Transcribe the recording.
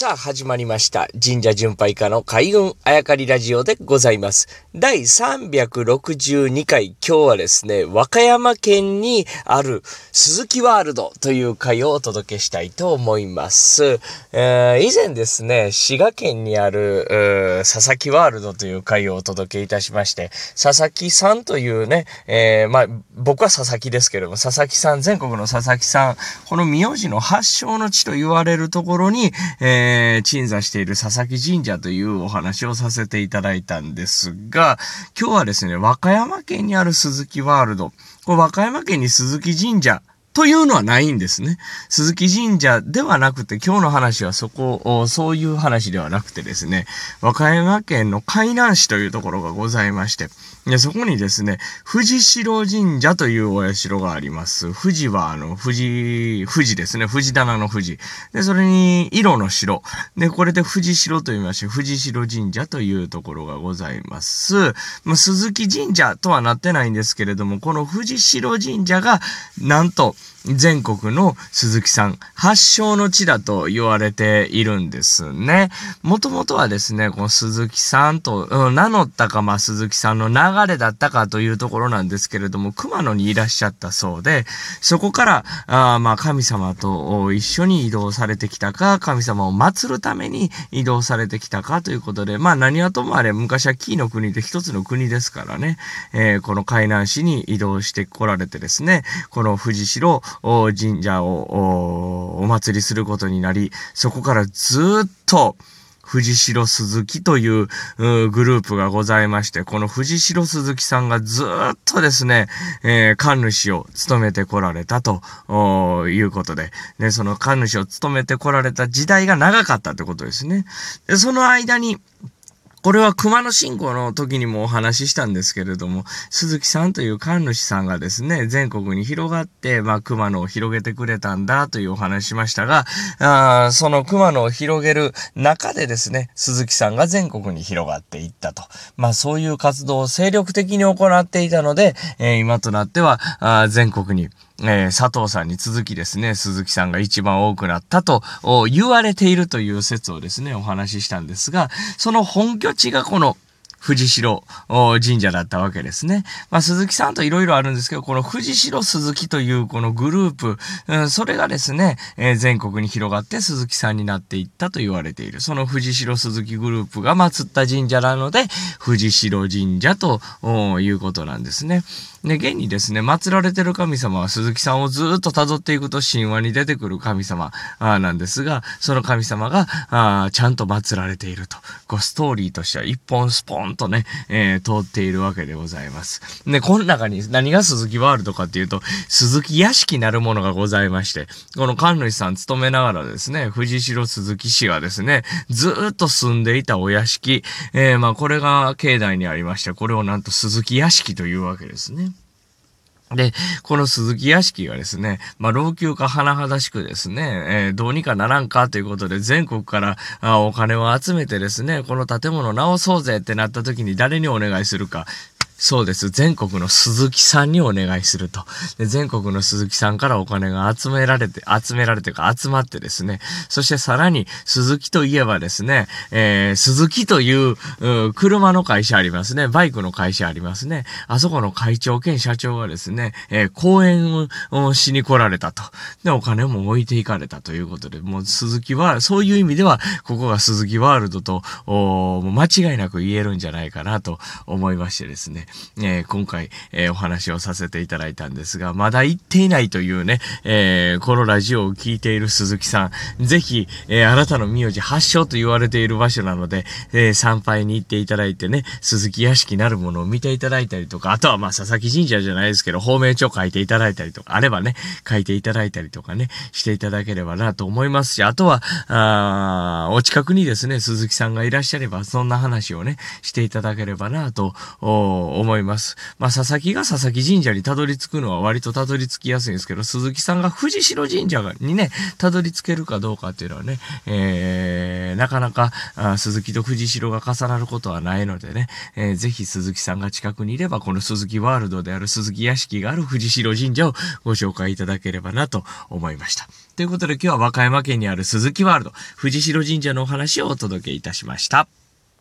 さあ、始まりました。神社巡拝家の海運あやかりラジオでございます。第362回、今日はですね、和歌山県にある鈴木ワールドという回をお届けしたいと思います。えー、以前ですね、滋賀県にある、佐々木ワールドという回をお届けいたしまして、佐々木さんというね、えー、まあ、僕は佐々木ですけども、佐々木さん、全国の佐々木さん、この名字の発祥の地と言われるところに、えーえー、鎮座している佐々木神社というお話をさせていただいたんですが、今日はですね、和歌山県にある鈴木ワールド、これ和歌山県に鈴木神社というのはないんですね。鈴木神社ではなくて、今日の話はそこ、そういう話ではなくてですね、和歌山県の海南市というところがございまして、でそこにですね、藤代神社というお社があります。富士は、あの、富士、富士ですね。富士棚の富士。で、それに、色の城。で、これで富士城と言いまして、藤代神社というところがございます。まあ、鈴木神社とはなってないんですけれども、この藤代神社が、なんと、全国の鈴木さん発祥の地だと言われているんですね。もともとはですね、この鈴木さんと、うん、名乗ったか、まあ、鈴木さんの流れだったかというところなんですけれども、熊野にいらっしゃったそうで、そこから、あまあ、神様と一緒に移動されてきたか、神様を祀るために移動されてきたかということで、まあ、何はともあれ、昔は紀伊の国で一つの国ですからね、えー、この海南市に移動してこられてですね、この藤代神社をお祭りすることになり、そこからずっと、藤代鈴木というグループがございまして、この藤代鈴木さんがずっとですね、えー、神主を務めてこられたということで、ね、その神主を務めてこられた時代が長かったってことですね。で、その間に、これは熊野信仰の時にもお話ししたんですけれども、鈴木さんという神主さんがですね、全国に広がって、まあ、熊野を広げてくれたんだというお話しましたが、あその熊野を広げる中でですね、鈴木さんが全国に広がっていったと。まあ、そういう活動を精力的に行っていたので、えー、今となっては、あ全国にえー、佐藤さんに続きですね、鈴木さんが一番多くなったと言われているという説をですね、お話ししたんですが、その本拠地がこの藤代神社だったわけですね。まあ、鈴木さんといろいろあるんですけど、この藤代鈴木というこのグループ、うん、それがですね、えー、全国に広がって鈴木さんになっていったと言われている。その藤代鈴木グループが祀った神社なので、藤代神社ということなんですね。で、現にですね、祀られてる神様は鈴木さんをずっと辿っていくと神話に出てくる神様なんですが、その神様があちゃんと祀られていると。こうストーリーとしては一本スポンとね、えー、通っているわけでございます。で、この中に何が鈴木ワールドかっていうと、鈴木屋敷なるものがございまして、この神主さん勤めながらですね、藤代鈴木氏がですね、ずっと住んでいたお屋敷、えー、まあこれが境内にありまして、これをなんと鈴木屋敷というわけですね。で、この鈴木屋敷がですね、まあ、老朽化甚だしくですね、えー、どうにかならんかということで全国からあお金を集めてですね、この建物直そうぜってなった時に誰にお願いするか、そうです。全国の鈴木さんにお願いすると。で全国の鈴木さんからお金が集められて、集められてか集まってですね。そしてさらに鈴木といえばですね、えー、鈴木という車の会社ありますね。バイクの会社ありますね。あそこの会長兼社長がですね、えー、講演をしに来られたと。で、お金も置いていかれたということで、もう鈴木は、そういう意味では、ここが鈴木ワールドと、お間違いなく言えるんじゃないかなと思いましてですね。えー、今回、えー、お話をさせていただいたんですが、まだ行っていないというね、えー、このラジオを聴いている鈴木さん、ぜひ、えあなたの名字発祥と言われている場所なので、え参拝に行っていただいてね、鈴木屋敷なるものを見ていただいたりとか、あとはまあ佐々木神社じゃないですけど、方面帳書いていただいたりとか、あればね、書いていただいたりとかね、していただければなと思いますし、あとは、あお近くにですね、鈴木さんがいらっしゃれば、そんな話をね、していただければなと思います。まあ、佐々木が佐々木神社にたどり着くのは割とたどり着きやすいんですけど、鈴木さんが藤代神社にね、たどり着けるかどうかっていうのはね、えー、なかなかあ鈴木と藤代が重なることはないのでね、えー、ぜひ鈴木さんが近くにいれば、この鈴木ワールドである鈴木屋敷がある藤代神社をご紹介いただければなと思いました。ということで今日は和歌山県にある鈴木ワールド、藤代神社のお話をお届けいたしました。